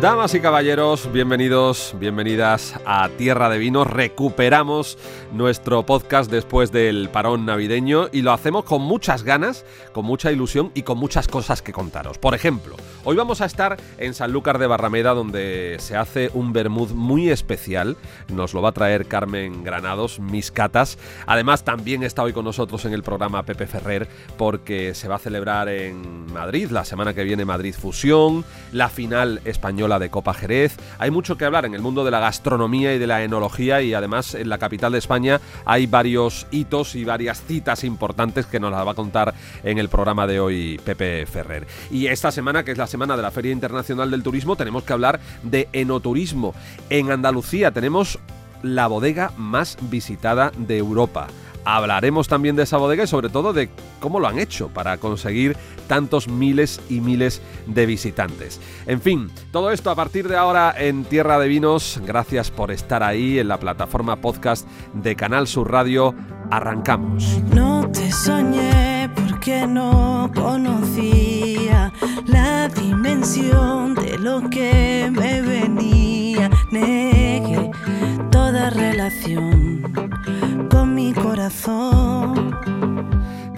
Damas y caballeros, bienvenidos, bienvenidas a Tierra de Vinos. Recuperamos nuestro podcast después del parón navideño y lo hacemos con muchas ganas, con mucha ilusión y con muchas cosas que contaros. Por ejemplo, hoy vamos a estar en Sanlúcar de Barrameda donde se hace un vermut muy especial. Nos lo va a traer Carmen Granados, mis catas. Además, también está hoy con nosotros en el programa Pepe Ferrer porque se va a celebrar en Madrid la semana que viene Madrid Fusión, la final española de Copa Jerez. Hay mucho que hablar en el mundo de la gastronomía y de la enología y además en la capital de España hay varios hitos y varias citas importantes que nos las va a contar en el programa de hoy Pepe Ferrer. Y esta semana, que es la semana de la Feria Internacional del Turismo, tenemos que hablar de enoturismo. En Andalucía tenemos la bodega más visitada de Europa. Hablaremos también de esa bodega y sobre todo de cómo lo han hecho para conseguir tantos miles y miles de visitantes. En fin, todo esto a partir de ahora en Tierra de Vinos. Gracias por estar ahí en la plataforma podcast de Canal Sur Radio. Arrancamos. No te soñé porque no conocía la dimensión de lo que me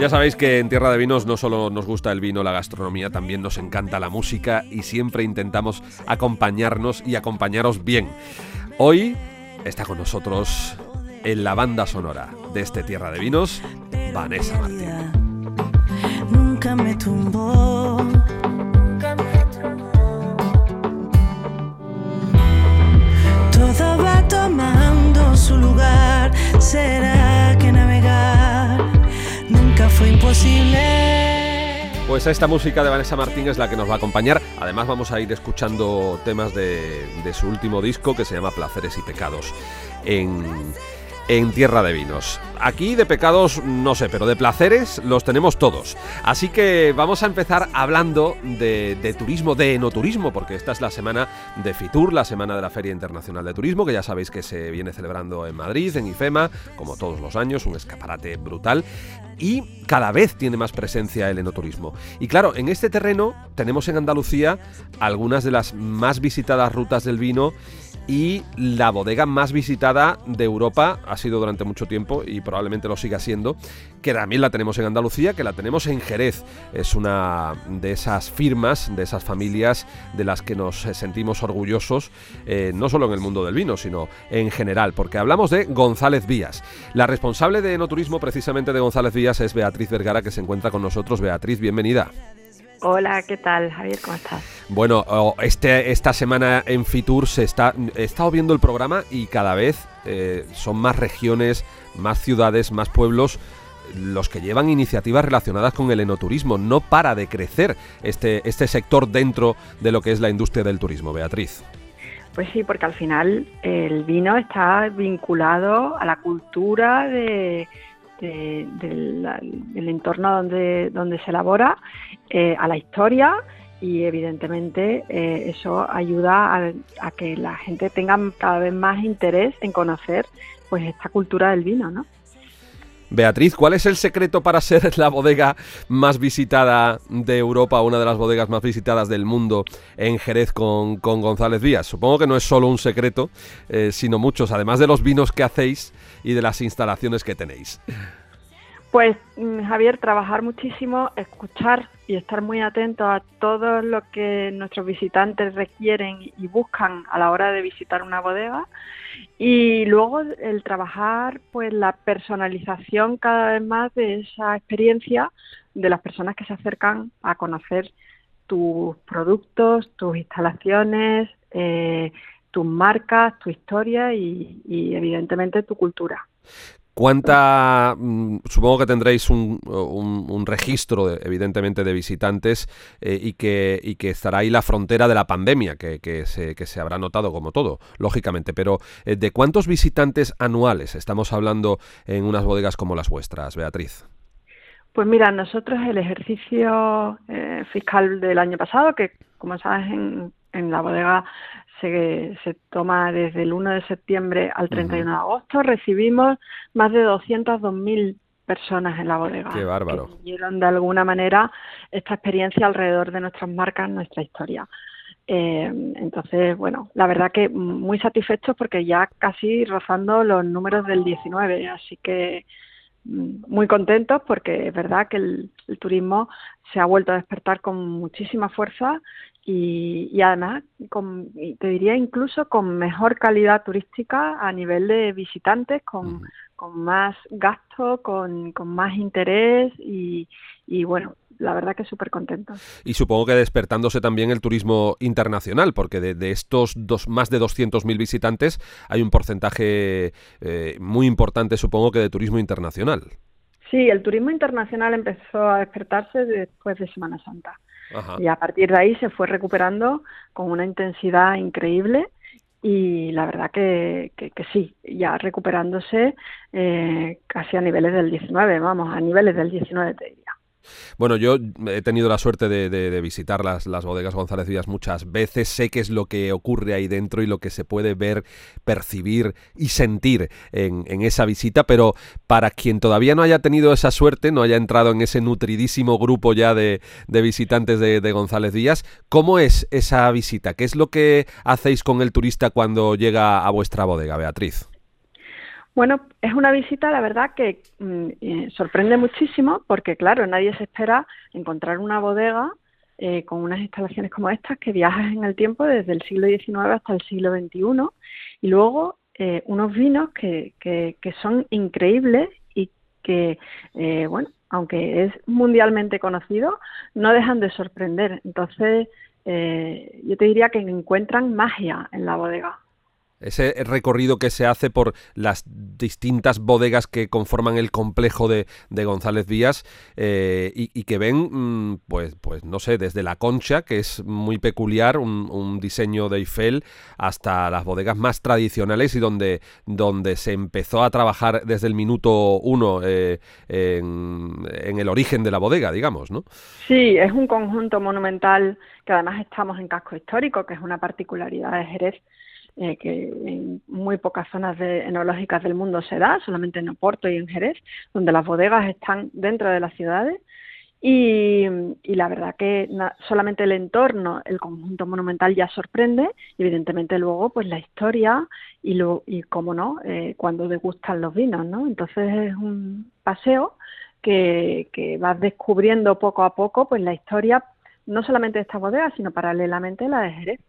Ya sabéis que en Tierra de Vinos no solo nos gusta el vino, la gastronomía, también nos encanta la música y siempre intentamos acompañarnos y acompañaros bien. Hoy está con nosotros en la banda sonora de este Tierra de Vinos, Vanessa Martín. Nunca me tumbó. Todo va tomando su lugar. ¿Será imposible? Pues esta música de Vanessa Martín es la que nos va a acompañar. Además vamos a ir escuchando temas de, su último disco que se llama Placeres y Pecados en Tierra de Vinos. Aquí de pecados no sé, pero de placeres los tenemos todos. Así que vamos a empezar hablando de, turismo, de enoturismo, porque esta es la semana de Fitur, la semana de la Feria Internacional de Turismo, que ya sabéis que se viene celebrando en Madrid, en IFEMA, como todos los años, un escaparate brutal. Y cada vez tiene más presencia el enoturismo. Y claro, en este terreno tenemos en Andalucía algunas de las más visitadas rutas del vino y la bodega más visitada de Europa ha sido durante mucho tiempo y probablemente lo siga siendo, que también la tenemos en Andalucía, que la tenemos en Jerez. Es una de esas firmas, de esas familias de las que nos sentimos orgullosos, eh, no solo en el mundo del vino, sino en general, porque hablamos de González Vías. La responsable de enoturismo precisamente de González Vías es Beatriz Vergara, que se encuentra con nosotros. Beatriz, bienvenida. Hola, ¿qué tal, Javier? ¿Cómo estás? Bueno, este, esta semana en Fitur se está, he estado viendo el programa y cada vez eh, son más regiones, más ciudades, más pueblos los que llevan iniciativas relacionadas con el enoturismo. No para de crecer este, este sector dentro de lo que es la industria del turismo, Beatriz. Pues sí, porque al final el vino está vinculado a la cultura de, de, del, entorno donde, donde se elabora, eh, a la historia y evidentemente eh, eso ayuda a, a, que la gente tenga cada vez más interés en conocer pues esta cultura del vino, ¿no? Beatriz, ¿cuál es el secreto para ser la bodega más visitada de Europa, una de las bodegas más visitadas del mundo en Jerez con, con González Díaz? Supongo que no es solo un secreto, eh, sino muchos, además de los vinos que hacéis y de las instalaciones que tenéis. Pues Javier, trabajar muchísimo, escuchar y estar muy atento a todo lo que nuestros visitantes requieren y buscan a la hora de visitar una bodega y luego el trabajar pues la personalización cada vez más de esa experiencia de las personas que se acercan a conocer tus productos, tus instalaciones, eh, tus marcas, tu historia y, evidentemente tu cultura. ¿Cuánta, mm, supongo que tendréis un, registro, de, evidentemente, de visitantes eh, y, que, estará ahí la frontera de la pandemia, que, que, se, que se habrá notado como todo, lógicamente, pero eh, ¿de cuántos visitantes anuales estamos hablando en unas bodegas como las vuestras, Beatriz? Pues mira, nosotros el ejercicio eh, fiscal del año pasado, que como sabes en, en la bodega se, se, toma desde el 1 de septiembre al 31 de agosto, recibimos más de 202.000 personas en la bodega. Qué bárbaro. Que vivieron de alguna manera esta experiencia alrededor de nuestras marcas, nuestra historia. Eh, entonces, bueno, la verdad que muy satisfechos porque ya casi rozando los números del 19, así que muy contentos porque es verdad que el, el turismo se ha vuelto a despertar con muchísima fuerza y, y, además, con, te diría incluso con mejor calidad turística a nivel de visitantes, con, con más gasto, con, con más interés y, y, bueno, la verdad que súper contento. Y supongo que despertándose también el turismo internacional, porque de, de estos dos, más de 200.000 visitantes hay un porcentaje eh, muy importante, supongo que de turismo internacional. Sí, el turismo internacional empezó a despertarse después de Semana Santa. Ajá. Y a partir de ahí se fue recuperando con una intensidad increíble y la verdad que, que, que sí, ya recuperándose eh, casi a niveles del 19, vamos, a niveles del 19 te diría. Bueno, yo he tenido la suerte de, visitar las, bodegas González Díaz muchas veces, sé qué es lo que ocurre ahí dentro y lo que se puede ver, percibir y sentir en, esa visita, pero para quien todavía no haya tenido esa suerte, no haya entrado en ese nutridísimo grupo ya de, visitantes de, de González Díaz, ¿cómo es esa visita? ¿Qué es lo que hacéis con el turista cuando llega a vuestra bodega, Beatriz? Bueno, es una visita, la verdad, que mm, eh, sorprende muchísimo porque, claro, nadie se espera encontrar una bodega eh, con unas instalaciones como estas que viajas en el tiempo desde el siglo XIX hasta el siglo XXI y luego eh, unos vinos que, son increíbles y que, eh, bueno, aunque es mundialmente conocido, no dejan de sorprender. Entonces, eh, yo te diría que encuentran magia en la bodega ese recorrido que se hace por las distintas bodegas que conforman el complejo de, de González Díaz eh, y, que ven, mmm, pues, pues no sé, desde la concha, que es muy peculiar, un, un, diseño de Eiffel, hasta las bodegas más tradicionales y donde, donde se empezó a trabajar desde el minuto uno eh, en, en el origen de la bodega, digamos, ¿no? Sí, es un conjunto monumental que además estamos en casco histórico, que es una particularidad de Jerez eh, que en muy pocas zonas de, enológicas del mundo se da, solamente en Oporto y en Jerez, donde las bodegas están dentro de las ciudades. Y, la verdad que solamente el entorno, el conjunto monumental ya sorprende, y evidentemente luego pues la historia y, lo, y cómo no, eh, cuando degustan los vinos, ¿no? Entonces es un paseo que, que vas descubriendo poco a poco pues la historia no solamente de esta bodega, sino paralelamente la de Jerez.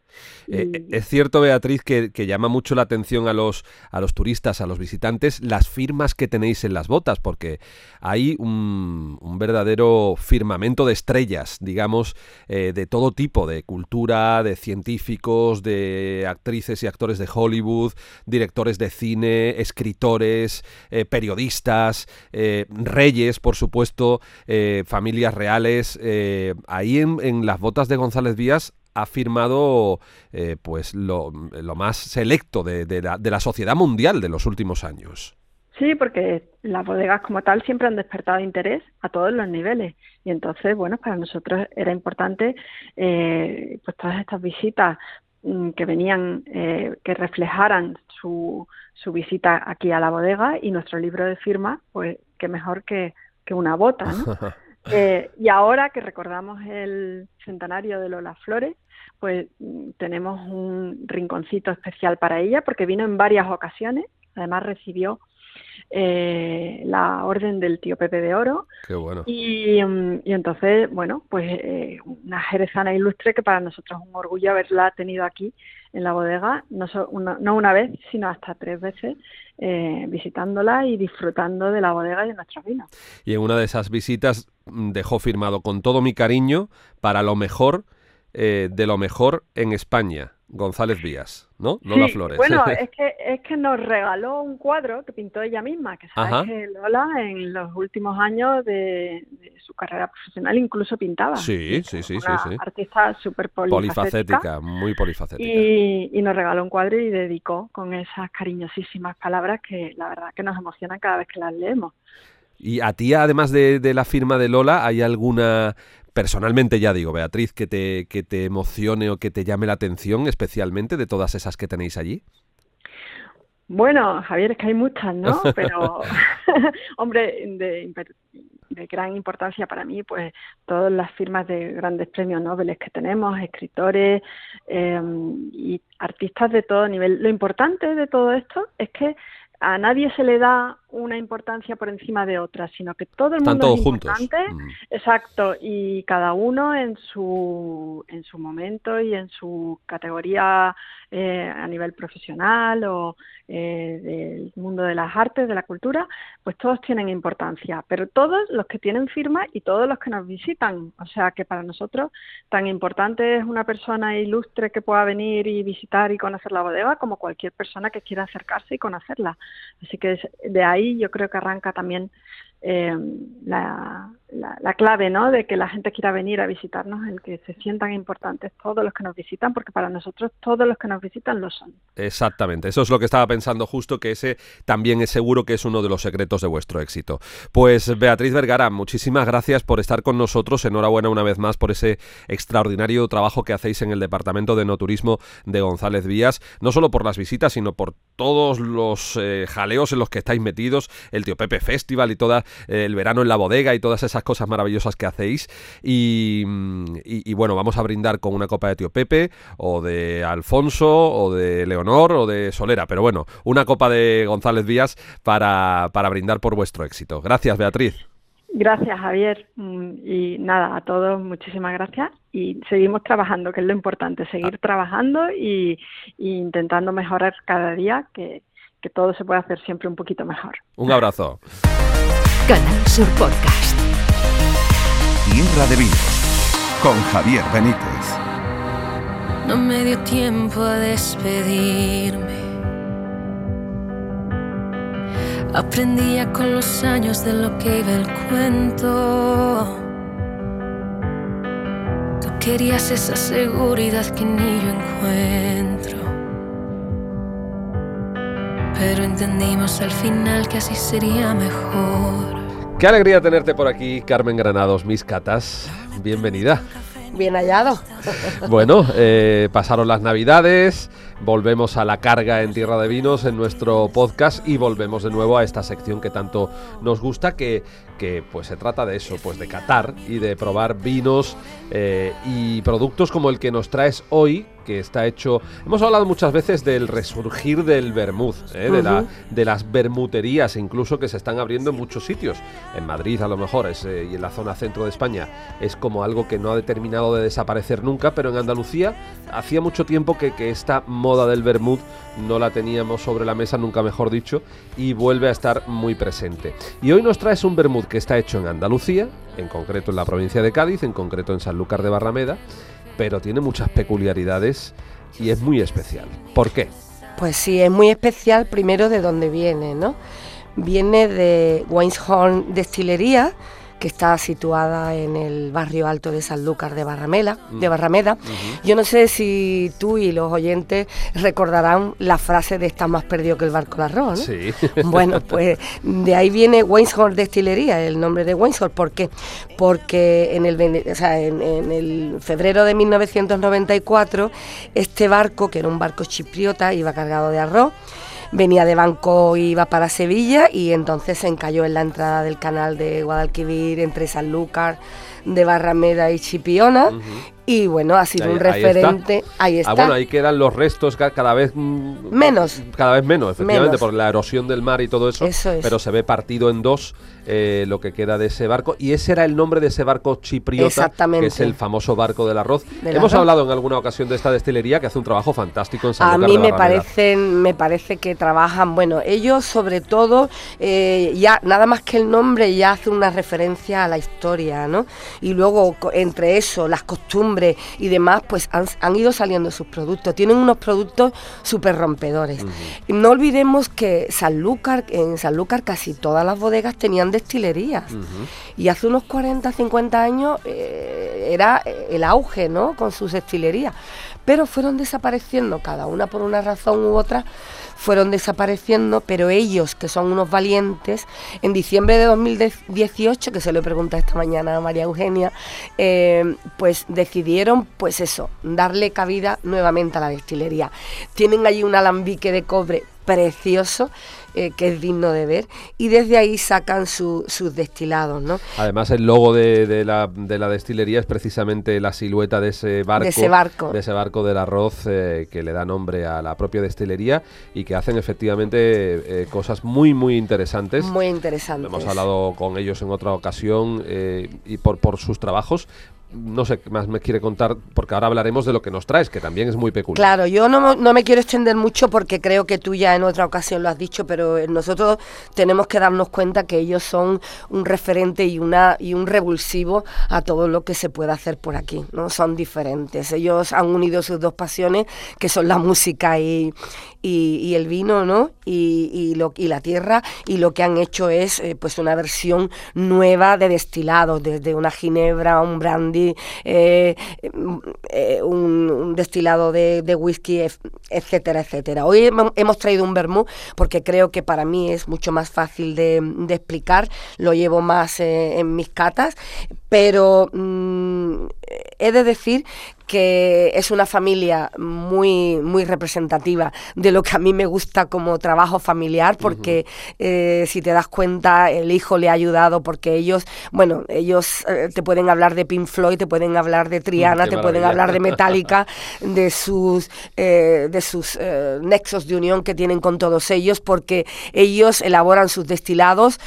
Eh, es cierto, Beatriz, que, que, llama mucho la atención a los, a los turistas, a los visitantes, las firmas que tenéis en las botas, porque hay un, un verdadero firmamento de estrellas, digamos, eh, de todo tipo, de cultura, de científicos, de actrices y actores de Hollywood, directores de cine, escritores, eh, periodistas, eh, reyes, por supuesto, eh, familias reales. ahí en, en las botas de González Díaz ha firmado eh, pues lo, lo, más selecto de, de, la, de, la, sociedad mundial de los últimos años. Sí, porque las bodegas como tal siempre han despertado interés a todos los niveles y entonces, bueno, para nosotros era importante eh, pues todas estas visitas mm, que venían, eh, que reflejaran su, su visita aquí a la bodega y nuestro libro de firma, pues qué mejor que, que una bota, ¿no? Eh, y ahora que recordamos el centenario de Lola Flores, pues tenemos un rinconcito especial para ella porque vino en varias ocasiones, además recibió eh, la orden del tío Pepe de Oro. Qué bueno. Y, y entonces, bueno, pues eh, una jerezana ilustre que para nosotros es un orgullo haberla tenido aquí en la bodega, no, una, no una vez, sino hasta tres veces, eh, visitándola y disfrutando de la bodega y de nuestros vinos. Y en una de esas visitas dejó firmado con todo mi cariño para lo mejor eh, de lo mejor en España. González Díaz, ¿no? Lola sí, Flores. Bueno, es que, es que nos regaló un cuadro que pintó ella misma, que sabes Ajá. que Lola en los últimos años de, de, su carrera profesional incluso pintaba. Sí, sí, sí, sí, sí. Artista súper polifacética. polifacética. muy polifacética. Y, y, nos regaló un cuadro y dedicó con esas cariñosísimas palabras que la verdad que nos emocionan cada vez que las leemos. Y a ti, además de, de la firma de Lola, ¿hay alguna personalmente ya digo, Beatriz, que te, que te emocione o que te llame la atención especialmente de todas esas que tenéis allí? Bueno, Javier, es que hay muchas, ¿no? Pero, hombre, de, de, gran importancia para mí, pues todas las firmas de grandes premios Nobel que tenemos, escritores eh, y artistas de todo nivel. Lo importante de todo esto es que a nadie se le da una importancia por encima de otra, sino que todo el mundo es importante, mm. exacto, y cada uno en su en su momento y en su categoría eh, a nivel profesional o eh, del mundo de las artes, de la cultura, pues todos tienen importancia, pero todos los que tienen firma y todos los que nos visitan, o sea que para nosotros tan importante es una persona ilustre que pueda venir y visitar y conocer la bodega como cualquier persona que quiera acercarse y conocerla. Así que de ahí yo creo que arranca también eh, la, la, clave ¿no? de que la gente quiera venir a visitarnos, el que se sientan importantes todos los que nos visitan, porque para nosotros todos los que nos visitan lo son. Exactamente, eso es lo que estaba pensando justo, que ese también es seguro que es uno de los secretos de vuestro éxito. Pues Beatriz Vergara, muchísimas gracias por estar con nosotros, enhorabuena una vez más por ese extraordinario trabajo que hacéis en el Departamento de No Turismo de González Vías, no solo por las visitas, sino por todos los eh, jaleos en los que estáis metidos, el Tío Pepe Festival y todo eh, el verano en la bodega y todas esas cosas maravillosas que hacéis. Y, bueno, vamos a brindar con una copa de Tío Pepe, o de Alfonso, o de Leonor, o de Solera. Pero bueno, una copa de González Díaz para, para brindar por vuestro éxito. Gracias, Beatriz. Gracias, Javier. Mm, y nada, a todos muchísimas gracias. Y seguimos trabajando, que es lo importante, seguir trabajando y, intentando mejorar cada día, que, que todo se puede hacer siempre un poquito mejor. Un abrazo. Canal Sur Podcast. Tierra de Vinos con Javier Benítez. No me dio tiempo a despedirme. Aprendía con los años de lo que iba el cuento. Tú querías esa seguridad que ni yo encuentro. Pero entendimos al final que así sería mejor. Qué alegría tenerte por aquí, Carmen Granados, mis catas. Bienvenida. Bien hallado. Bueno, eh, pasaron las navidades, volvemos a la carga en Tierra de Vinos en nuestro podcast y volvemos de nuevo a esta sección que tanto nos gusta, que, que pues se trata de eso, pues de catar y de probar vinos eh, y productos como el que nos traes hoy, que está hecho. Hemos hablado muchas veces del resurgir del vermut, ¿eh? de, la, de, las bermuterías, incluso que se están abriendo en muchos sitios. En Madrid, a lo mejor, es, eh, y en la zona centro de España, es como algo que no ha determinado de desaparecer nunca, pero en Andalucía hacía mucho tiempo que, que esta moda del vermut no la teníamos sobre la mesa, nunca mejor dicho, y vuelve a estar muy presente. Y hoy nos traes un vermut que está hecho en Andalucía, en concreto en la provincia de Cádiz, en concreto en Sanlúcar de Barrameda, pero tiene muchas peculiaridades y es muy especial. ¿Por qué? Pues sí, es muy especial primero de dónde viene, ¿no? Viene de Weinshorn Destilería, que está situada en el barrio alto de Sanlúcar de Barramela, de mm. Barrameda. Yo no sé si tú y los oyentes recordarán la frase de está más perdido que el barco de arroz, ¿no? Sí. Bueno, pues de ahí viene Weinshorn Destilería, el nombre de Weinshorn. ¿Por qué? Porque en el, en el febrero de 1994 este barco, que era un barco chipriota, iba cargado de arroz, venía de Banco y iba para Sevilla y entonces se encalló en la entrada del canal de Guadalquivir entre Sanlúcar de Barrameda y Chipiona y bueno, ha sido un referente. Ahí está. Ah, bueno, ahí quedan los restos cada vez mm, menos. Cada vez menos, efectivamente, por la erosión del mar y todo eso. Pero se ve partido en dos eh, lo que queda de ese barco. Y ese era el nombre de ese barco chipriota, que es el famoso barco del arroz. Hemos hablado en alguna ocasión de esta destilería que hace un trabajo fantástico en San A mí me parecen, me parece que trabajan, bueno, ellos sobre todo, eh, ya nada más que el nombre ya hace una referencia a la historia, ¿no? Y luego entre eso, las costumbres y demás, pues han, ido saliendo sus productos. Tienen unos productos súper rompedores. No olvidemos que Sanlúcar, en Sanlúcar casi todas las bodegas tenían destilerías. Y hace unos 40, 50 años eh, era eh, el auge, ¿no? Con sus destilerías. Pero fueron desapareciendo, cada una por una razón u otra, fueron desapareciendo, pero ellos, que son unos valientes, en diciembre de 2018, que se lo pregunta esta mañana a María Eugenia, eh, pues decidieron, pues eso, darle cabida nuevamente a la destilería. Tienen allí un alambique de cobre precioso eh, que es digno de ver y desde ahí sacan sus destilados, ¿no? Además el logo de, la, de, la, destilería es precisamente la silueta de ese barco, de ese barco, de ese barco del arroz eh, que le da nombre a la propia destilería y que hacen efectivamente eh, cosas muy muy interesantes. Muy interesantes. Hemos hablado con ellos en otra ocasión y por, por sus trabajos, no sé qué más me quiere contar, porque ahora hablaremos de lo que nos traes, que también es muy peculiar. Claro, yo no, no, me quiero extender mucho porque creo que tú ya en otra ocasión lo has dicho, pero nosotros tenemos que darnos cuenta que ellos son un referente y, una, y un revulsivo a todo lo que se puede hacer por aquí, ¿no? Son diferentes. Ellos han unido sus dos pasiones, que son la música y, y, el vino, ¿no? Y, y, lo, y la tierra, y lo que han hecho es eh, pues una versión nueva de destilados, desde una ginebra, un brandy, eh, eh, un, destilado de, whisky, etcétera, etcétera. Hoy hemos traído un vermú porque creo que para mí es mucho más fácil de, explicar, lo llevo más en mis catas, pero mm, he de decir que es una familia muy, muy representativa de lo que a mí me gusta como trabajo familiar, porque eh, si te das cuenta, el hijo le ha ayudado, porque ellos, bueno, ellos eh, te pueden hablar de Pink Floyd, te pueden hablar de Triana, te pueden hablar de Metallica, de sus, eh, de sus nexos de unión que tienen con todos ellos, porque ellos elaboran sus destilados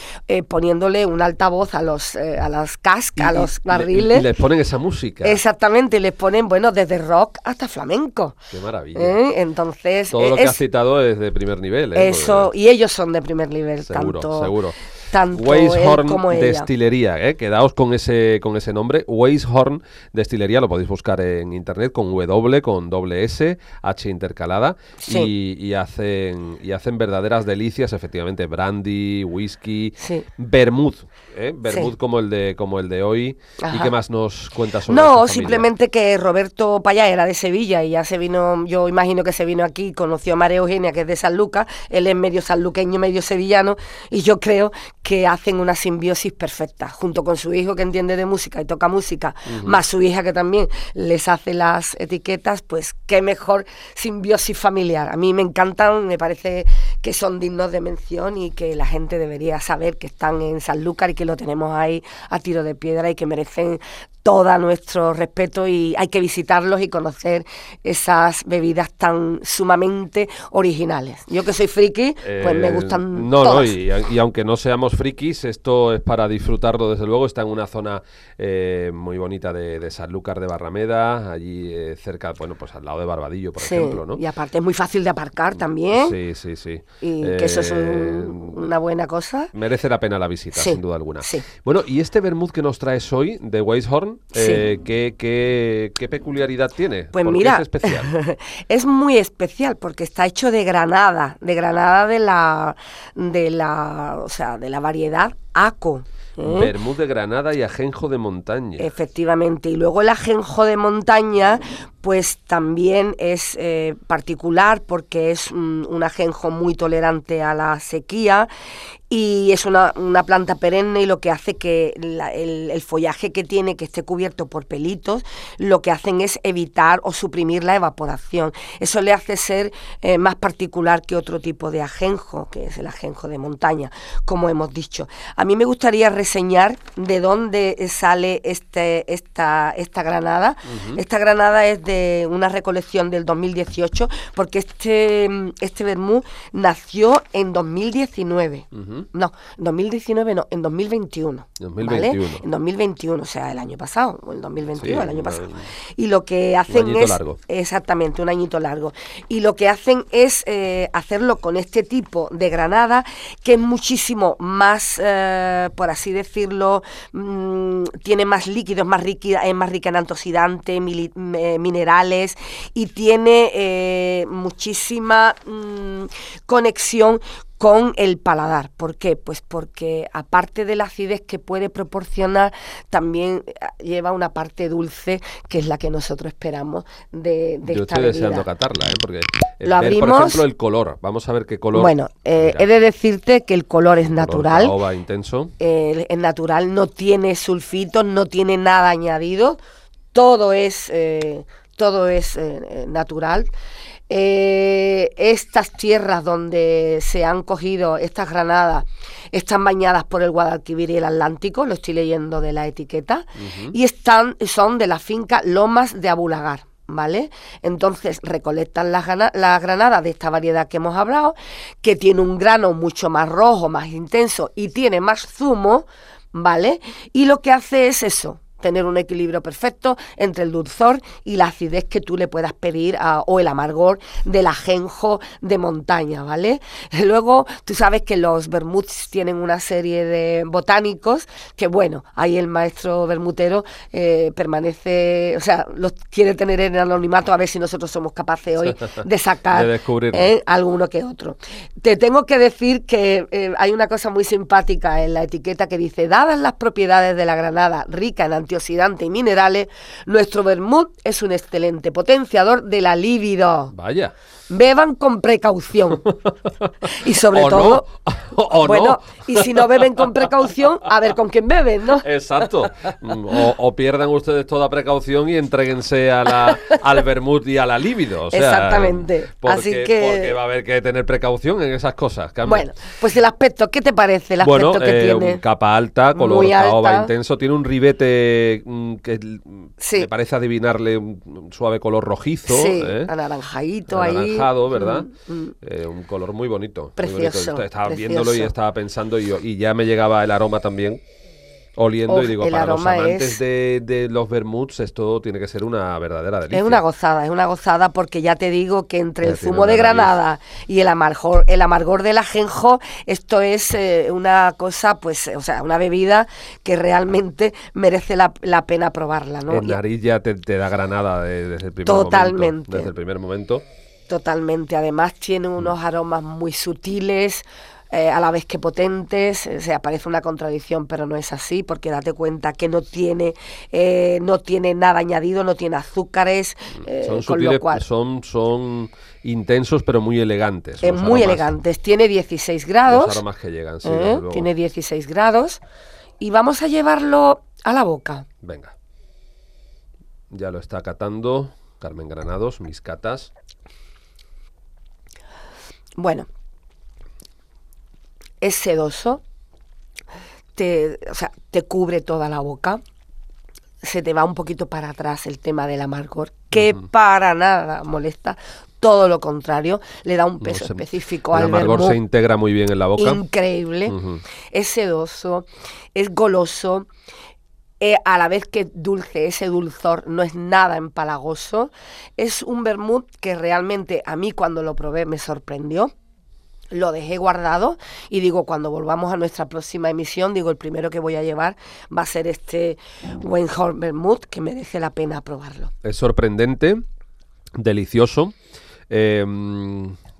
poniéndole un altavoz a los a las cascas, a los barriles. Y, les ponen esa música. Exactamente, les ponen bueno, desde rock hasta flamenco. Qué maravilla. ¿Eh? Entonces. Todo lo que has citado es de primer nivel. ¿eh? Eso, y ellos son de primer nivel, seguro, tanto. Seguro. Tanto Weishorn como Destilería, ¿eh? quedaos con ese, con ese nombre. Weishorn Destilería, lo podéis buscar en internet con W, con doble S, H intercalada. Y, hacen, y hacen verdaderas delicias, efectivamente. Brandy, whisky, sí. vermouth. ¿eh? como, el de, como el de hoy. ¿Y qué más nos cuentas sobre No, simplemente que Roberto Payá era de Sevilla y ya se vino, yo imagino que se vino aquí, conoció a María Eugenia, que es de San Lucas. Él es medio sanluqueño, medio sevillano. Y yo creo que hacen una simbiosis perfecta, junto con su hijo que entiende de música y toca música, más su hija que también les hace las etiquetas, pues qué mejor simbiosis familiar. A mí me encantan, me parece que son dignos de mención y que la gente debería saber que están en Sanlúcar y que lo tenemos ahí a tiro de piedra y que merecen todo nuestro respeto y hay que visitarlos y conocer esas bebidas tan sumamente originales. Yo que soy friki, pues me eh, gustan no, todas. No, y, aunque no seamos frikis, esto es para disfrutarlo desde luego. Está en una zona eh, muy bonita de, de, Sanlúcar de Barrameda, allí eh, cerca, bueno, pues al lado de Barbadillo, por ejemplo, ¿no? Y aparte es muy fácil de aparcar también. Sí, sí, sí. Y que eso es una buena cosa. Merece la pena la visita, sin duda alguna. Bueno, y este vermouth que nos traes hoy de Weishorn, eh, ¿qué, peculiaridad tiene? Pues mira, es especial. es muy especial porque está hecho de granada, de granada de la, de la, o sea, de la variedad ACO. ¿eh? de Granada y ajenjo de montaña. Efectivamente. Y luego el ajenjo de montaña, pues también es eh, particular porque es un ajenjo muy tolerante a la sequía y es una, una, planta perenne y lo que hace que el, follaje que tiene, que esté cubierto por pelitos, lo que hacen es evitar o suprimir la evaporación. Eso le hace ser eh, más particular que otro tipo de ajenjo, que es el ajenjo de montaña, como hemos dicho. A mí me gustaría reseñar de dónde sale este, esta, esta granada. Esta granada es de una recolección del 2018, porque este, este vermú nació en 2019. No, en 2019 no, en 2021. 2021. En 2021, o sea, el año pasado, o el 2021, el año pasado. Y lo que hacen un es... Largo. Exactamente, un añito largo. Y lo que hacen es eh, hacerlo con este tipo de granada, que es muchísimo más, eh, por así decirlo, mm, tiene más líquidos, más rica, es más rica en antioxidantes, minerales, y tiene eh, muchísima mm, conexión con el paladar. ¿Por qué? Pues porque aparte de la acidez que puede proporcionar, también eh, lleva una parte dulce que es la que nosotros esperamos de, de Yo esta estoy deseando bebida. catarla, ¿eh? porque Lo ver, por ejemplo, el color. Vamos a ver qué color. Bueno, eh, he de decirte que el color es color natural. caoba intenso. eh, es natural, no tiene sulfitos, no tiene nada añadido, todo es, eh, todo es natural. Estas tierras donde se han cogido estas granadas están bañadas por el Guadalquivir y el Atlántico, lo estoy leyendo de la etiqueta, y están, son de la finca Lomas de Abulagar. ¿Vale? Entonces recolectan las, las granadas de esta variedad que hemos hablado, que tiene un grano mucho más rojo, más intenso y tiene más zumo, ¿vale? Y lo que hace es eso, tener un equilibrio perfecto entre el dulzor y la acidez que tú le puedas pedir a- o el amargor del ajenjo de montaña, ¿vale? Luego, tú sabes que los vermuts tienen una serie de botánicos que, bueno, ahí el maestro bermutero eh, permanece, o sea, los quiere tener en anonimato a ver si nosotros somos capaces hoy de sacar De. ¿eh? alguno que otro. Te tengo que decir que eh, hay una cosa muy simpática en la etiqueta que dice, dadas las propiedades de la granada rica en antioxidantes y minerales, nuestro vermut es un excelente potenciador de la libido. Vaya. Beban con precaución. y sobre O no, todo, o bueno, no. y si no beben con precaución, a ver con quién beben, ¿no? Exacto. Mm, O, o pierdan ustedes toda precaución y entréguense a la, al vermut y a la libido. o sea, Exactamente. Porque, Así que- porque va a haber que tener precaución en esas cosas. Carmen. Bueno, pues el aspecto, ¿qué te parece el aspecto Bueno, que eh, tiene? capa alta, color caoba intenso, tiene un ribete mm, que Sí. me parece adivinarle un, un suave color rojizo, sí, ¿eh? anaranjadito ahí. Anaranjado, ¿verdad? Mm, mm. Eh, un color muy bonito. muy Precioso, bonito. Estaba precioso. viéndolo y estaba pensando y, y ya me llegaba el aroma también. Oliendo y digo, para los amantes es- de, de los vermuts esto tiene que ser una verdadera delicia. Es una gozada, es una gozada porque ya te digo que entre Ya el zumo de granada y el amargor, el amargor del ajenjo, esto es eh, una cosa, pues, o sea, una bebida que realmente merece la, la pena probarla, ¿no? En nariz ya te, te da granada de- desde el primer Totalmente. momento. Desde el primer momento. Totalmente. Además tiene unos aromas muy sutiles, eh, a la vez que potentes. O sea, parece una contradicción, pero no es así, porque date cuenta que no tiene, eh, no tiene nada añadido, no tiene azúcares, eh, Son con sutiles, lo cual son, son intensos pero muy elegantes. muy aromas- elegantes. Tiene 16 Los grados. aromas que llegan. Tiene 16 grados. Y vamos a llevarlo a la boca. Venga. Ya lo está catando Carmen Granados, mis catas. Bueno, es sedoso, te, o sea, te cubre toda la boca, se te va un poquito para atrás el tema del amargor, que para nada molesta, todo lo contrario, le da un peso se- específico El al amargor se integra muy bien en la boca. increíble, es sedoso, es goloso, eh, a la vez que dulce, ese dulzor no es nada empalagoso. Es un vermut que realmente a mí cuando lo probé me sorprendió. Lo dejé guardado y digo, cuando volvamos a nuestra próxima emisión, digo, el primero que voy a llevar va a ser este Weinhorn Vermouth, que merece la pena probarlo. Es sorprendente, delicioso. eh,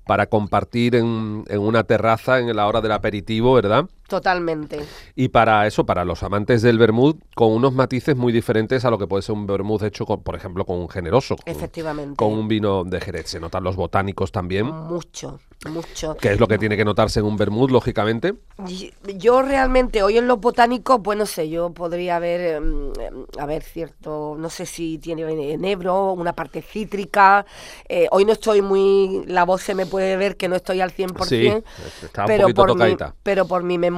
para compartir en, en una terraza en la hora del aperitivo, ¿verdad? Totalmente. Y para eso, para los amantes del vermut, con unos matices muy diferentes a lo que puede ser un vermut hecho, con, por ejemplo, con un generoso. con- Efectivamente. Con un vino de Jerez. Se notan los botánicos también, Mucho, mucho. que es lo que tiene que notarse en un vermut, lógicamente. Yo realmente, hoy en los botánicos, pues no sé, yo podría haber, em, em, a ver, cierto, no sé si tiene enebro, una parte cítrica. eh, hoy no estoy muy, la voz se me puede ver que no estoy al 100%, Sí, está un pero, poquito por mi, pero por mi memoria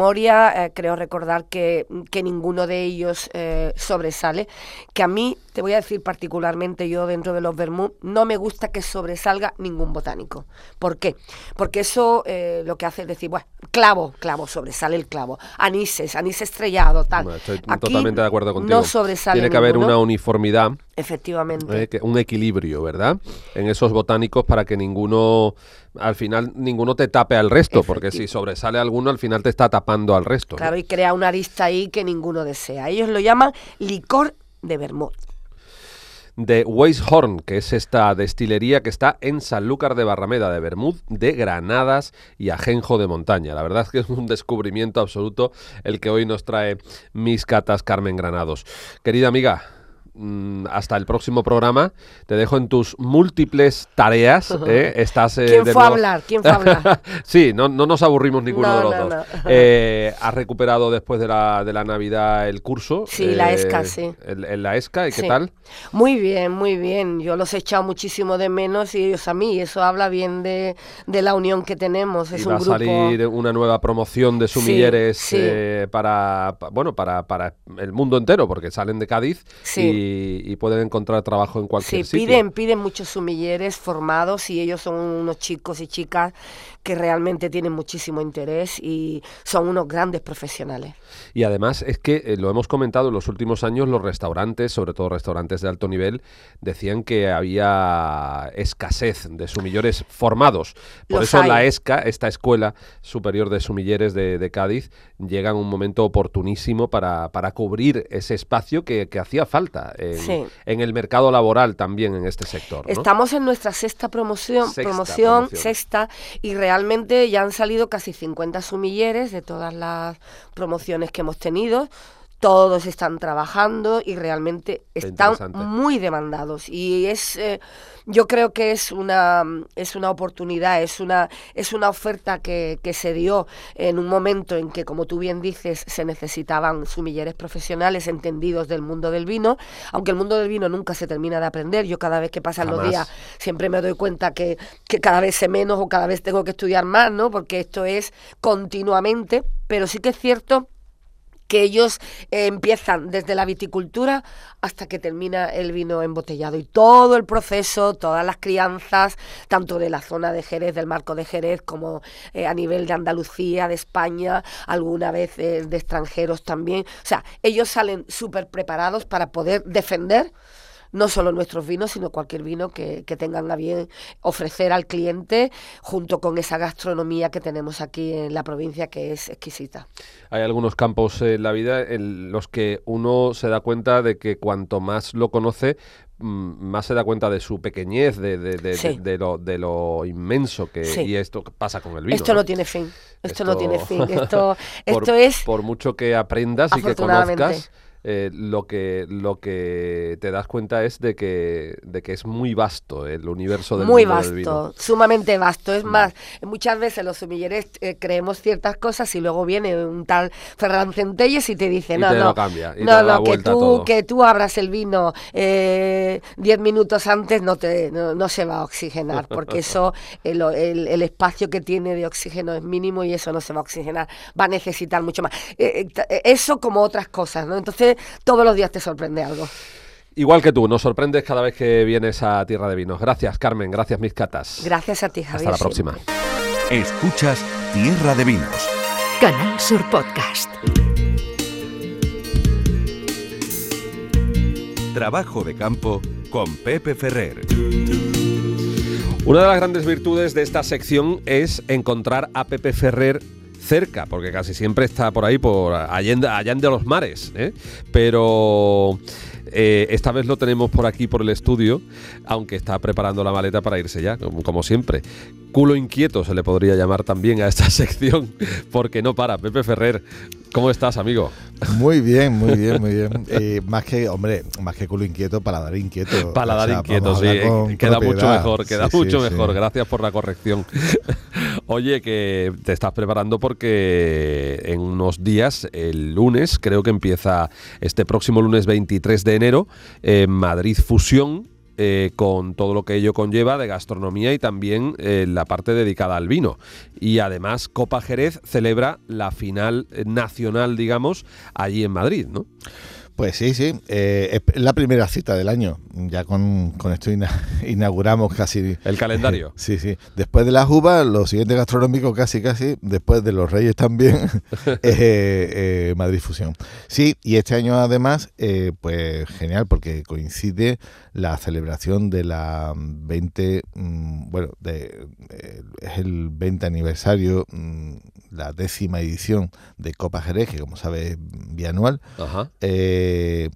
eh, creo recordar que, que ninguno de ellos eh, sobresale. Que a mí, te voy a decir particularmente yo dentro de los vermut, no me gusta que sobresalga ningún botánico. ¿Por qué? Porque eso eh, lo que hace es decir, bueno, clavo, clavo, sobresale el clavo. Anises, anís estrellado, tal. Bueno, estoy Aquí totalmente de acuerdo contigo. No sobresale Tiene que haber una uniformidad, Efectivamente. eh, que- un equilibrio, ¿verdad? En esos botánicos para que ninguno, al final, ninguno te tape al resto, porque si sobresale alguno, al final te está tapando al resto. ¿no? Claro, y crea una arista ahí que ninguno desea. Ellos lo llaman licor de vermut. De Weishorn, que es esta destilería que está en Sanlúcar de Barrameda, de Bermud, de Granadas y Ajenjo de Montaña. La verdad es que es un descubrimiento absoluto el que hoy nos trae mis catas Carmen Granados. Querida amiga, hasta el próximo programa. Te dejo en tus múltiples tareas. ¿eh? Estás, eh, ¿Quién fue a hablar? ¿Quién fue a hablar? sí, no, no, nos aburrimos ninguno de los dos. Eh, ¿Has recuperado después de la, de la Navidad el curso? Sí, la ESCA, sí. En la ESCA, ¿y qué tal? Muy bien, muy bien. Yo los he echado muchísimo de menos y ellos a mí. Eso habla bien de, la unión que tenemos. Es va a salir una nueva promoción de sumilleres para, bueno, para, para el mundo entero, porque salen de Cádiz. Sí y, pueden encontrar trabajo en cualquier sí, Piden, piden muchos sumilleres formados y ellos son unos chicos y chicas que realmente tienen muchísimo interés y son unos grandes profesionales. Y además es que eh, lo hemos comentado en los últimos años, los restaurantes, sobre todo restaurantes de alto nivel, decían que había escasez de sumilleres formados. Por eso la ESCA, esta Escuela Superior de Sumilleres de, Cádiz, llega en un momento oportunísimo para, para cubrir ese espacio que, hacía falta en, el mercado laboral también en este sector. Estamos en nuestra sexta promoción, promoción, sexta, y realmente ya han salido casi 50 sumilleres de todas las promociones que hemos tenido todos están trabajando y realmente están muy demandados. Y es eh, yo creo que es una es una oportunidad es una es una oferta que, que, se dio en un momento en que como tú bien dices se necesitaban sumilleres profesionales entendidos del mundo del vino aunque el mundo del vino nunca se termina de aprender. Yo cada vez que pasan los días siempre me doy cuenta que, que cada vez sé menos o cada vez tengo que estudiar más no porque esto es continuamente pero sí que es cierto que ellos eh, empiezan desde la viticultura hasta que termina el vino embotellado y todo el proceso, todas las crianzas, tanto de la zona de Jerez, del marco de Jerez, como eh, a nivel de Andalucía, de España, alguna vez eh, de extranjeros también. O sea, ellos salen súper preparados para poder defender no solo nuestros vinos, sino cualquier vino que, tengan a bien ofrecer al cliente junto con esa gastronomía que tenemos aquí en la provincia que es exquisita. Hay algunos campos en la vida en los que uno se da cuenta de que cuanto más lo conoce, mm, más se da cuenta de su pequeñez, de, de, lo, de lo inmenso que y esto pasa con el vino. Esto no, tiene fin. Esto, no tiene fin. Esto, esto es por mucho que aprendas y que conozcas eh, lo, que, lo que te das cuenta es de que, de que es muy vasto el universo del muy vasto, sumamente vasto. Es mm. más, muchas veces los sumilleres eh, creemos ciertas cosas y luego viene un tal Ferran Centelles y te dice, no, no, no, no que, tú, que tú abras el vino eh, diez minutos antes no, te, no, se va a oxigenar, porque eso, el, el, espacio que tiene de oxígeno es mínimo y eso no se va a oxigenar, va a necesitar mucho más. eso como otras cosas, ¿no? Entonces, todos los días te sorprende algo. Igual que tú, nos sorprendes cada vez que vienes a Tierra de Vinos. Gracias, Carmen. Gracias, mis catas. Gracias a ti, Javier. Hasta la próxima. Escuchas Tierra de Vinos. Canal Sur Podcast. Trabajo de campo con Pepe Ferrer. Una de las grandes virtudes de esta sección es encontrar a Pepe Ferrer cerca, porque casi siempre está por ahí, por allende, allende los mares. ¿eh? Pero eh, esta vez lo tenemos por aquí, por el estudio, aunque está preparando la maleta para irse ya, como, siempre. Culo inquieto se le podría llamar también a esta sección, porque no para. Pepe Ferrer, ¿cómo estás, amigo? Muy bien, muy bien, muy bien. Eh, más que, hombre, más que culo inquieto, paladar inquieto. Paladar inquieto, sí. Queda mucho mejor, queda mucho mejor. Gracias por la corrección. Oye, que te estás preparando porque en unos días, el lunes, creo que empieza este próximo lunes 23 de enero, en Madrid Fusión, eh, con todo lo que ello conlleva de gastronomía y también eh, la parte dedicada al vino. Y además Copa Jerez celebra la final nacional, digamos, allí en Madrid, ¿no? Pues sí, sí. Eh, es la primera cita del año. Ya con, esto inauguramos casi. El calendario. Sí, sí. Después de las uvas, lo siguiente gastronómico casi, casi. Después de los Reyes también. es eh, Madrid Fusión. Sí, y este año además, eh, pues genial, porque coincide la celebración de la 20. Mm, bueno, de, es el 20 aniversario. Mm, la décima edición de Copa Jerez, que como sabes, bianual. Ajá eh,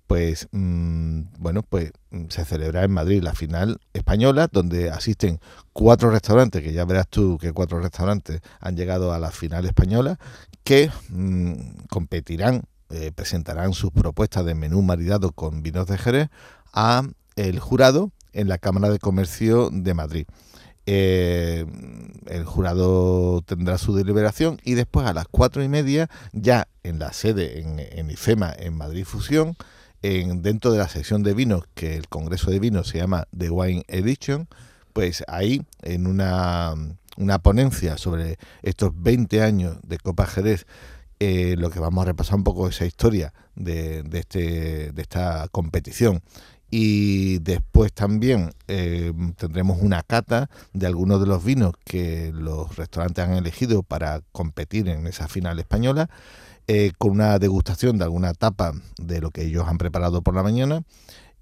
pues mm, bueno, pues mm, se celebra en Madrid la final española, donde asisten cuatro restaurantes, que ya verás tú que cuatro restaurantes han llegado a la final española, que mm, competirán, eh, presentarán sus propuestas de menú maridado con vinos de Jerez a el jurado en la Cámara de Comercio de Madrid. Eh, el jurado tendrá su deliberación y después a las cuatro y media, ya en la sede en, IFEMA, en Madrid Fusión, en, dentro de la sección de vinos, que el Congreso de Vinos se llama The Wine Edition, pues ahí, en una, una ponencia sobre estos 20 años de Copa Jerez, eh, lo que vamos a repasar un poco esa historia de, de, este, de esta competición y después también eh, tendremos una cata de algunos de los vinos que los restaurantes han elegido para competir en esa final española, eh, con una degustación de alguna tapa de lo que ellos han preparado por la mañana.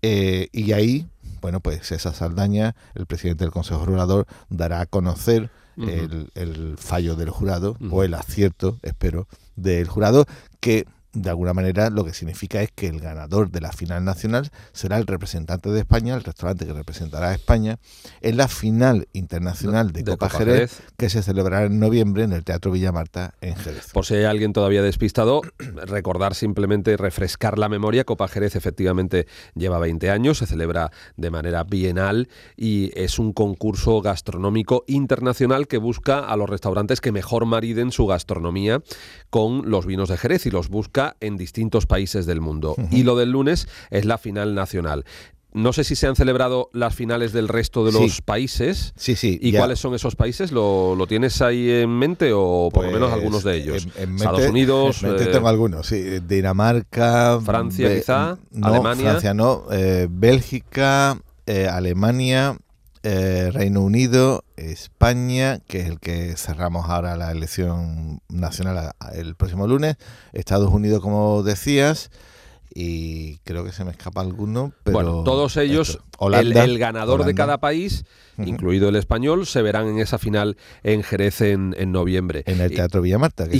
Eh, y ahí, bueno, pues esa Saldaña, el presidente del Consejo Regulador, dará a conocer el, fallo del jurado, o el acierto, espero, del jurado, que de alguna manera lo que significa es que el ganador de la final nacional será el representante de España, el restaurante que representará a España, en la final internacional de, Copa, Jerez, que se celebrará en noviembre en el Teatro Villa Marta en Jerez. Por si hay alguien todavía despistado, recordar simplemente, refrescar la memoria, Copa Jerez efectivamente lleva 20 años, se celebra de manera bienal y es un concurso gastronómico internacional que busca a los restaurantes que mejor mariden su gastronomía con los vinos de Jerez y los busca en distintos países del mundo. Y lo del lunes es la final nacional. No sé si se han celebrado las finales del resto de los países. Sí, sí. ¿Y cuáles son esos países? ¿Lo, tienes ahí en mente o por lo menos pues, algunos de ellos? Estados Unidos. En mente tengo eh, algunos, sí. Dinamarca. Francia, quizá. Alemania. Francia no. Eh, Bélgica, eh, Alemania, eh, Reino Unido, España, que es el que cerramos ahora la elección nacional el próximo lunes, Estados Unidos, como decías, y creo que se me escapa alguno. Pero bueno, todos ellos, el, ganador de cada país, incluido el español, se verán en esa final en Jerez en, noviembre. En el Teatro Villamarta, que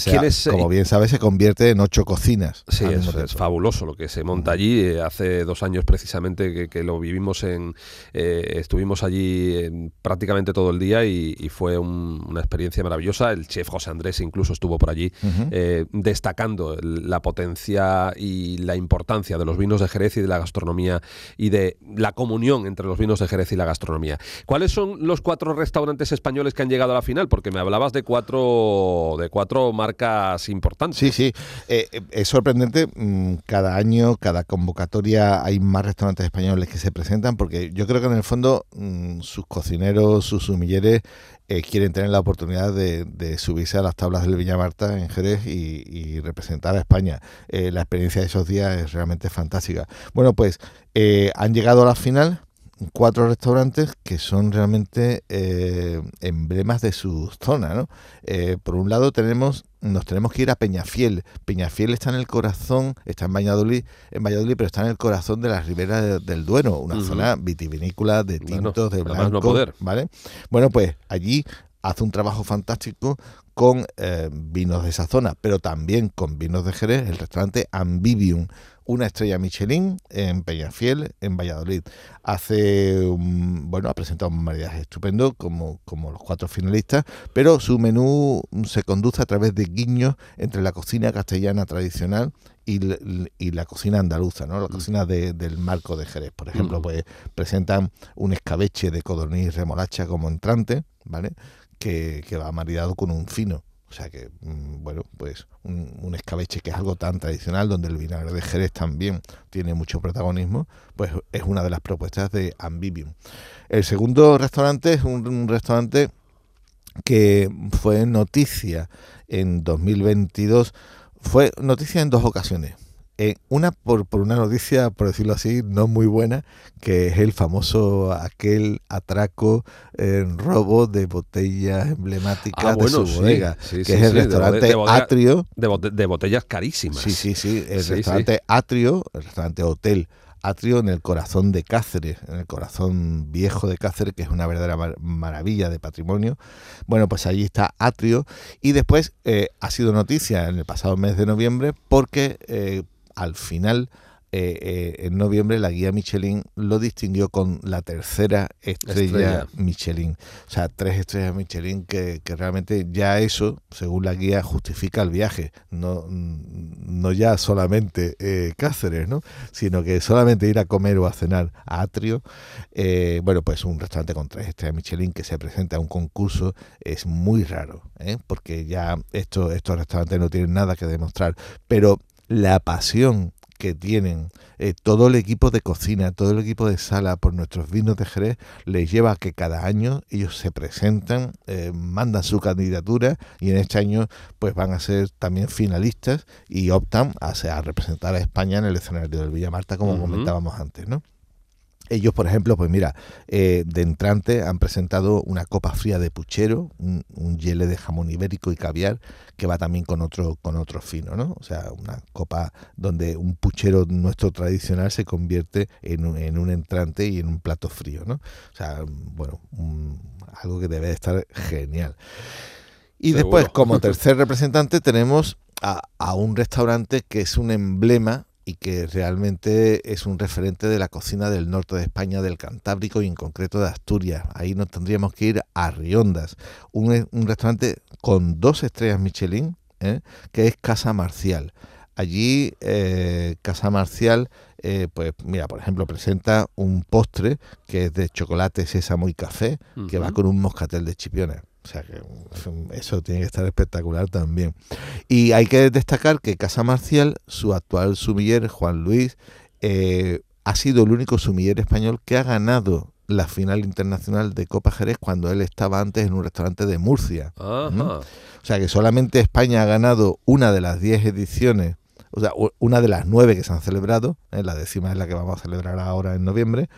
como bien sabes, se convierte en ocho cocinas. Sí, es, fabuloso lo que se monta allí. Eh, hace dos años precisamente que, lo vivimos en... Eh, estuvimos allí prácticamente todo el día y, fue una experiencia maravillosa. El chef José Andrés incluso estuvo por allí eh, destacando la potencia y la importancia de los vinos de Jerez y de la gastronomía y de la comunión entre los vinos de Jerez y la gastronomía. ¿Cuáles son los cuatro restaurantes españoles que han llegado a la final? Porque me hablabas de cuatro, de cuatro marcas importantes. Sí, sí. Eh, eh, es sorprendente. Mm, cada año, cada convocatoria hay más restaurantes españoles que se presentan porque yo creo que en el fondo mm, sus cocineros, sus sumilleres eh, quieren tener la oportunidad de, subirse a las tablas del Villa Marta en Jerez y, representar a España. la experiencia de esos días es realmente fantástica. Bueno, pues han llegado a la final cuatro restaurantes que son realmente eh, emblemas de su zona. ¿no? Eh, por un lado tenemos nos tenemos que ir a Peñafiel. Peñafiel está en el corazón, está en Valladolid, en Valladolid, pero está en el corazón de la ribera del Duero, una zona vitivinícola de tintos, de blanco, ¿vale? Bueno, pues allí hace un trabajo fantástico con eh, vinos de esa zona, pero también con vinos de Jerez, el restaurante Ambivium, una estrella Michelin en Peñafiel, en Valladolid. Hace, bueno, ha presentado un maridaje estupendo como, como los cuatro finalistas, pero su menú se conduce a través de guiños entre la cocina castellana tradicional y, la cocina andaluza, ¿no? La mm. cocina del marco de Jerez. Por ejemplo, mm. pues presentan un escabeche de codorniz y remolacha como entrante, ¿vale? Que, va maridado con un fino. O sea que, mm, bueno, pues un, escabeche que es algo tan tradicional, donde el vinagre de Jerez también tiene mucho protagonismo, pues es una de las propuestas de Ambivium. El segundo restaurante es un, restaurante que fue noticia en 2022, fue noticia en dos ocasiones. Eh, una por, por, una noticia, por decirlo así, no muy buena, que es el famoso aquel atraco en robo de botellas emblemáticas ah, de su bodega, que es el restaurante Atrio. De, botellas carísimas. Sí, sí, sí, el restaurante Atrio, el restaurante Hotel Atrio en el corazón de Cáceres, en el corazón viejo de Cáceres, que es una verdadera maravilla de patrimonio. Bueno, pues allí está Atrio y después eh, ha sido noticia en el pasado mes de noviembre porque... Eh, al final eh, eh, en noviembre la guía Michelin lo distinguió con la tercera estrella, Estrella. Michelin. O sea, tres estrellas Michelin que, que realmente ya eso, según la guía, justifica el viaje. No, mm, no ya solamente eh, Cáceres, ¿no? Sino que solamente ir a comer o a cenar a Atrio. bueno, pues un restaurante con tres estrellas Michelin que se presenta a un concurso es muy raro, ¿eh? porque ya esto, estos restaurantes no tienen nada que demostrar. Pero la pasión que tienen eh, todo el equipo de cocina, todo el equipo de sala por nuestros vinos de Jerez, les lleva a que cada año ellos se presentan, eh, mandan su candidatura y en este año pues van a ser también finalistas y optan a, a representar a España en el escenario del Villa Marta, como comentábamos antes, ¿no? Ellos, por ejemplo, pues mira, eh, de entrante han presentado una copa fría de puchero, un, un hiele de jamón ibérico y caviar, que va también con otro, con otro fino, ¿no? O sea, una copa donde un puchero nuestro tradicional se convierte en un, en un entrante y en un plato frío, ¿no? O sea, bueno, un- algo que debe de estar genial. Y Seguro. después, como tercer representante, tenemos a, a un restaurante que es un emblema y que realmente es un referente de la cocina del norte de España, del Cantábrico y en concreto de Asturias. Ahí nos tendríamos que ir a Riondas, un, un restaurante con dos estrellas Michelin, ¿eh? que es Casa Marcial. Allí, eh, Casa Marcial, eh, pues mira, por ejemplo, presenta un postre que es de chocolate, sésamo y café, que va con un moscatel de chipiones. O sea que mm, eso tiene que estar espectacular también. Y hay que destacar que Casa Marcial, su actual sumiller, Juan Luis, eh, ha sido el único sumiller español que ha ganado la final internacional de Copa Jerez cuando él estaba antes en un restaurante de Murcia. Ajá. O sea que solamente España ha ganado una de las 10 ediciones, o sea, una de las nueve que se han celebrado, ¿eh? la décima es la que vamos a celebrar ahora en noviembre,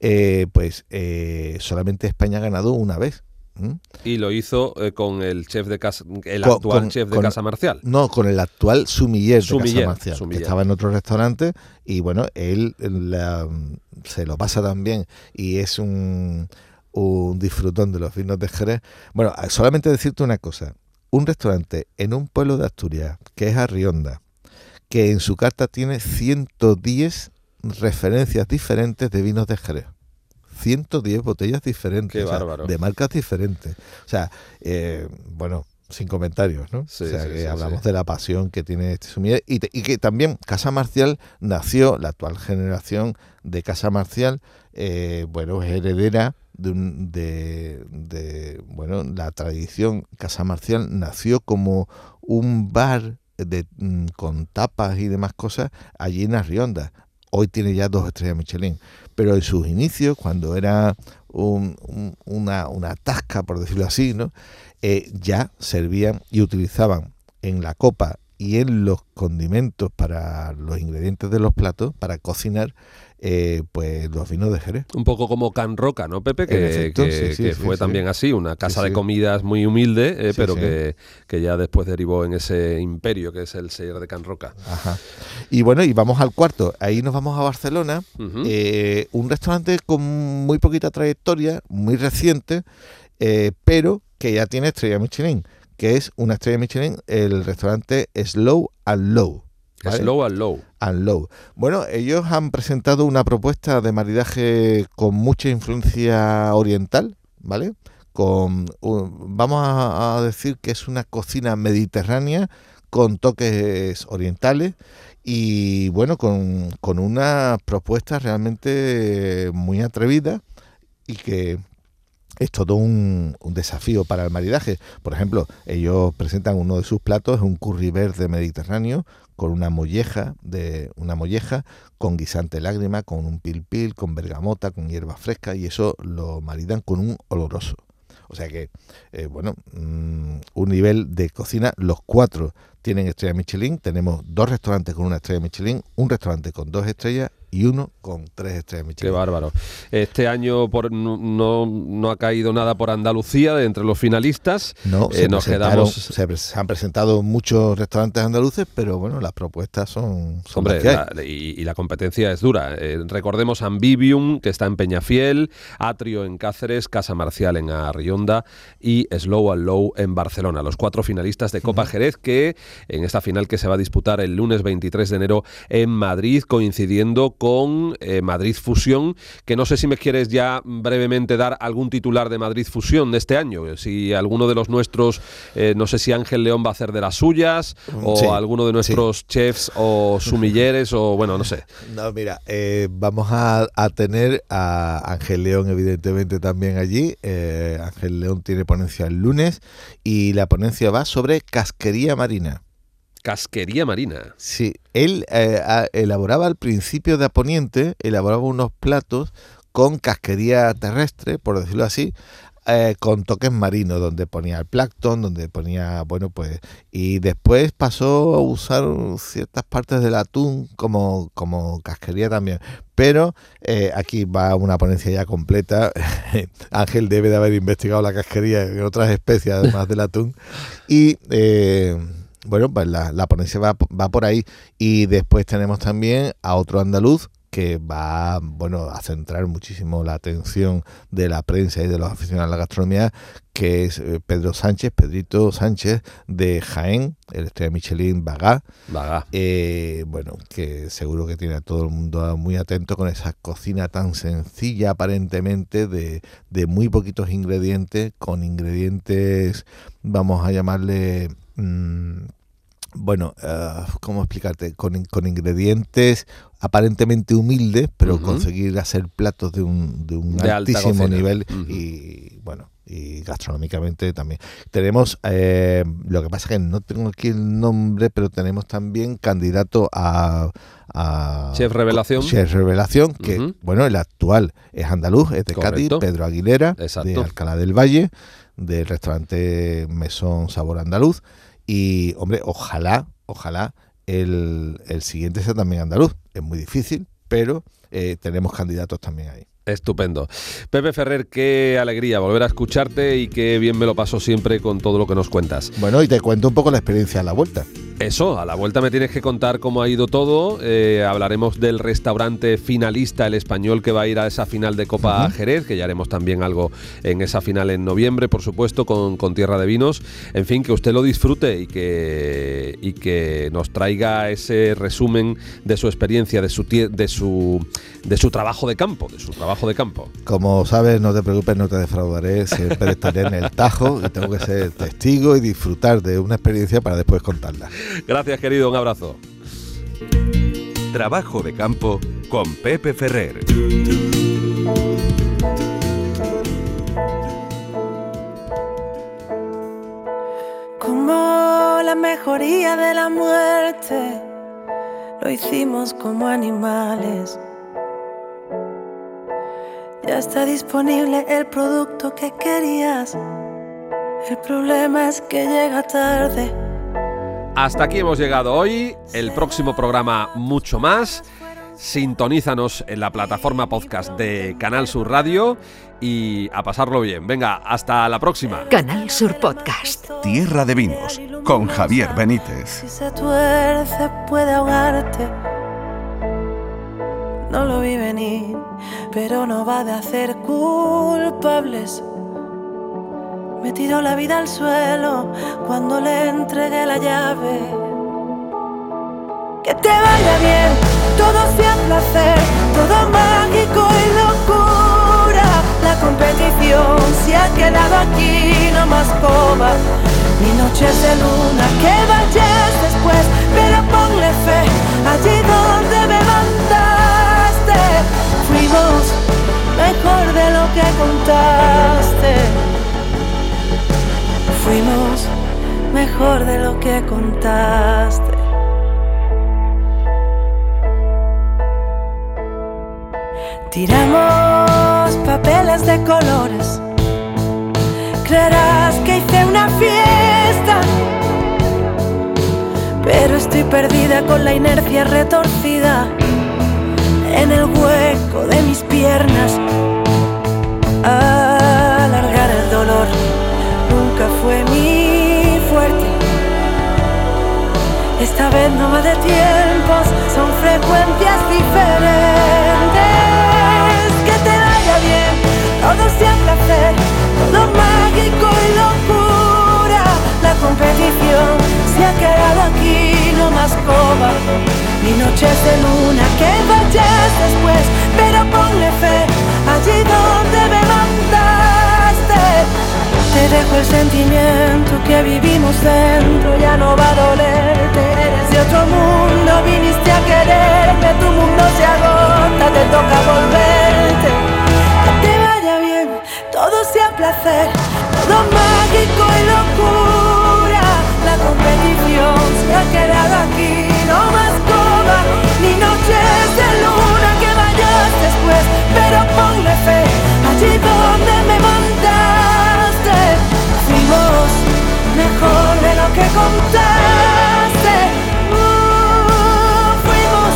eh, pues eh, solamente España ha ganado una vez. ¿M? Y lo hizo eh, con el chef de casa, el Con- actual con- chef de con- Casa Marcial. No, con el actual sumiller de Sumiller, Casa Marcial, sumiller. que estaba en otro restaurante y bueno, él la- se lo pasa también y es un, un disfrutón de los vinos de Jerez. Bueno, solamente decirte una cosa, un restaurante en un pueblo de Asturias, que es Arrionda, que en su carta tiene 110 referencias diferentes de vinos de Jerez. 110 botellas diferentes, o sea, de marcas diferentes. O sea, eh, bueno, sin comentarios, ¿no? Sí, o sea, sí, que sí, hablamos de la pasión que tiene este sumiller y, te- y que también Casa Marcial nació, la actual generación de Casa Marcial, eh, bueno, es heredera de, un, de, de, bueno, la tradición Casa Marcial nació como un bar de, mm, con tapas y demás cosas allí en Arrionda. Hoy tiene ya dos estrellas Michelin, pero en sus inicios, cuando era un- un- una, una tasca, por decirlo así, ¿no? Eh, ya servían y utilizaban en la copa y en los condimentos para los ingredientes de los platos, para cocinar, eh, pues los vinos de Jerez. Un poco como Can Roca, ¿no, Pepe? Que, efecto, que- sí, sí, que sí, fue también así, una casa de comidas muy humilde, eh, pero. Que, que ya después derivó en ese imperio que es el sello de Can Roca. Ajá. Y bueno, y vamos al cuarto. Ahí nos vamos a Barcelona. Eh, un restaurante con muy poquita trayectoria, muy reciente, pero que ya tiene estrella Michelin, que es una estrella Michelin, el restaurante Slow and Low. ¿Vale? Slow and low. and Low. Bueno, ellos han presentado una propuesta de maridaje con mucha influencia oriental, ¿vale? Con, un- vamos a, a decir que es una cocina mediterránea con toques orientales y bueno, con, con una propuesta realmente muy atrevida y que es todo un, desafío para el maridaje. Por ejemplo, ellos presentan uno de sus platos, un curry verde mediterráneo con una molleja de una molleja con guisante lágrima, con un pil pil, con bergamota, con hierba fresca y eso lo maridan con un oloroso. O sea que, eh, bueno, mm, un nivel de cocina, los cuatro tienen estrella Michelin, tenemos dos restaurantes con una estrella Michelin, un restaurante con dos estrellas y uno con tres estrellas Michelin. Qué bárbaro. Este año por, no, no, ha caído nada por Andalucía de entre los finalistas. No, se, nos quedamos... se, han presentado muchos restaurantes andaluces, pero bueno, las propuestas son... Hombre, y, la competencia es dura. Eh, recordemos Ambivium, que está en Peñafiel, Atrio en Cáceres, Casa Marcial en Arrionda y Slow and Low en Barcelona. Los cuatro finalistas de Copa Jerez que en esta final que se va a disputar el lunes 23 de enero en Madrid, coincidiendo con eh, Madrid Fusión, que no sé si me quieres ya brevemente dar algún titular de Madrid Fusión de este año. Si alguno de los nuestros, eh, no sé si Ángel León va a hacer de las suyas, o alguno de nuestros chefs o sumilleres, o bueno, no sé. No, mira, eh, vamos a, tener a Ángel León, evidentemente, también allí. Ángel León tiene ponencia el lunes y la ponencia va sobre casquería marina. Casquería marina. Sí, él eh, elaboraba al principio de Aponiente, elaboraba unos platos con casquería terrestre, por decirlo así, eh, con toques marinos, donde ponía el plancton, donde ponía, bueno, pues, y después pasó a usar ciertas partes del atún como, como casquería también. Pero eh, aquí va una ponencia ya completa. Ángel debe de haber investigado la casquería en otras especies, además del atún. Y bueno, pues la, la ponencia va, va, por ahí. Y después tenemos también a otro andaluz que va bueno a centrar muchísimo la atención de la prensa y de los aficionados a la gastronomía, que es eh, Pedro Sánchez, Pedrito Sánchez de Jaén, el estrella Michelin Bagá. Eh, bueno, que seguro que tiene a todo el mundo muy atento con esa cocina tan sencilla aparentemente de, de muy poquitos ingredientes, con ingredientes, vamos a llamarle... Mm, bueno, uh, ¿cómo explicarte? Con, ingredientes aparentemente humildes, pero conseguir hacer platos de un, de un altísimo nivel y bueno, y gastronómicamente también. Tenemos, eh, lo que pasa es que no tengo aquí el nombre, pero tenemos también candidato a... Chef Revelación. Chef Revelación, que bueno, el actual es andaluz, es de Cádiz, Pedro Aguilera, de Alcalá del Valle, del restaurante Mesón Sabor Andaluz. Y, hombre, ojalá, ojalá el, el siguiente sea también andaluz. Es muy difícil, pero eh, tenemos candidatos también ahí. Estupendo. Pepe Ferrer, qué alegría volver a escucharte y qué bien me lo paso siempre con todo lo que nos cuentas. Bueno, y te cuento un poco la experiencia a la vuelta. Eso, a la vuelta me tienes que contar cómo ha ido todo. Eh, hablaremos del restaurante finalista, el español, que va a ir a esa final de Copa Jerez, que ya haremos también algo en esa final en noviembre, por supuesto, con, con, Tierra de Vinos. En fin, que usted lo disfrute y que, y que nos traiga ese resumen de su experiencia, de su, de su, de su trabajo de campo, de su trabajo de campo. Como sabes, no te preocupes, no te defraudaré, siempre estaré en el tajo y tengo que ser testigo y disfrutar de una experiencia para después contarla. Gracias, querido, un abrazo. Trabajo de campo con Pepe Ferrer. Como la mejoría de la muerte, lo hicimos como animales ya está disponible el producto que querías. El problema es que llega tarde. Hasta aquí hemos llegado hoy. El próximo programa mucho más. Sintonízanos en la plataforma podcast de Canal Sur Radio y a pasarlo bien. Venga, hasta la próxima. Canal Sur Podcast. Tierra de Vinos con Javier Benítez. Si se tuerce puede ahogarte. No lo vi venir pero no va de hacer culpables. Me tiró la vida al suelo cuando le entregué la llave. Que te vaya bien, todo sea placer, todo mágico y locura. La competición se ha quedado aquí, no más coba. Ni noches de luna, que vayas después, pero ponle fe allí donde me mandaste fuimos mejor de lo que contaste. Fuimos mejor de lo que contaste. Tiramos papeles de colores. Creerás que hice una fiesta. Pero estoy perdida con la inercia retorcida en el hueco de mis piernas. Dolor nunca fue mi fuerte. Esta vez no va de tiempos, son frecuencias diferentes. Que te vaya bien, todo sea placer, todo mágico y locura. La competición se ha quedado aquí, no más coba. Ni noches de luna que Dejo el sentimiento que vivimos dentro, ya no va a dolerte. Eres de otro mundo, viniste a quererme, tu mundo se agota, te toca volverte. Que te vaya bien, todo sea placer, todo mágico y locura. La competición se ha quedado aquí, no más coba, ni noches de luna que vayas después, pero ponle mejor de lo que contaste. Uh, fuimos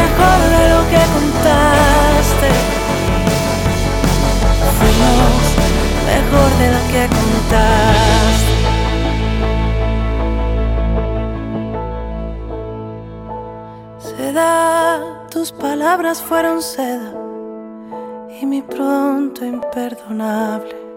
mejor de lo que contaste. Fuimos mejor de lo que contaste. Seda, tus palabras fueron seda y mi pronto imperdonable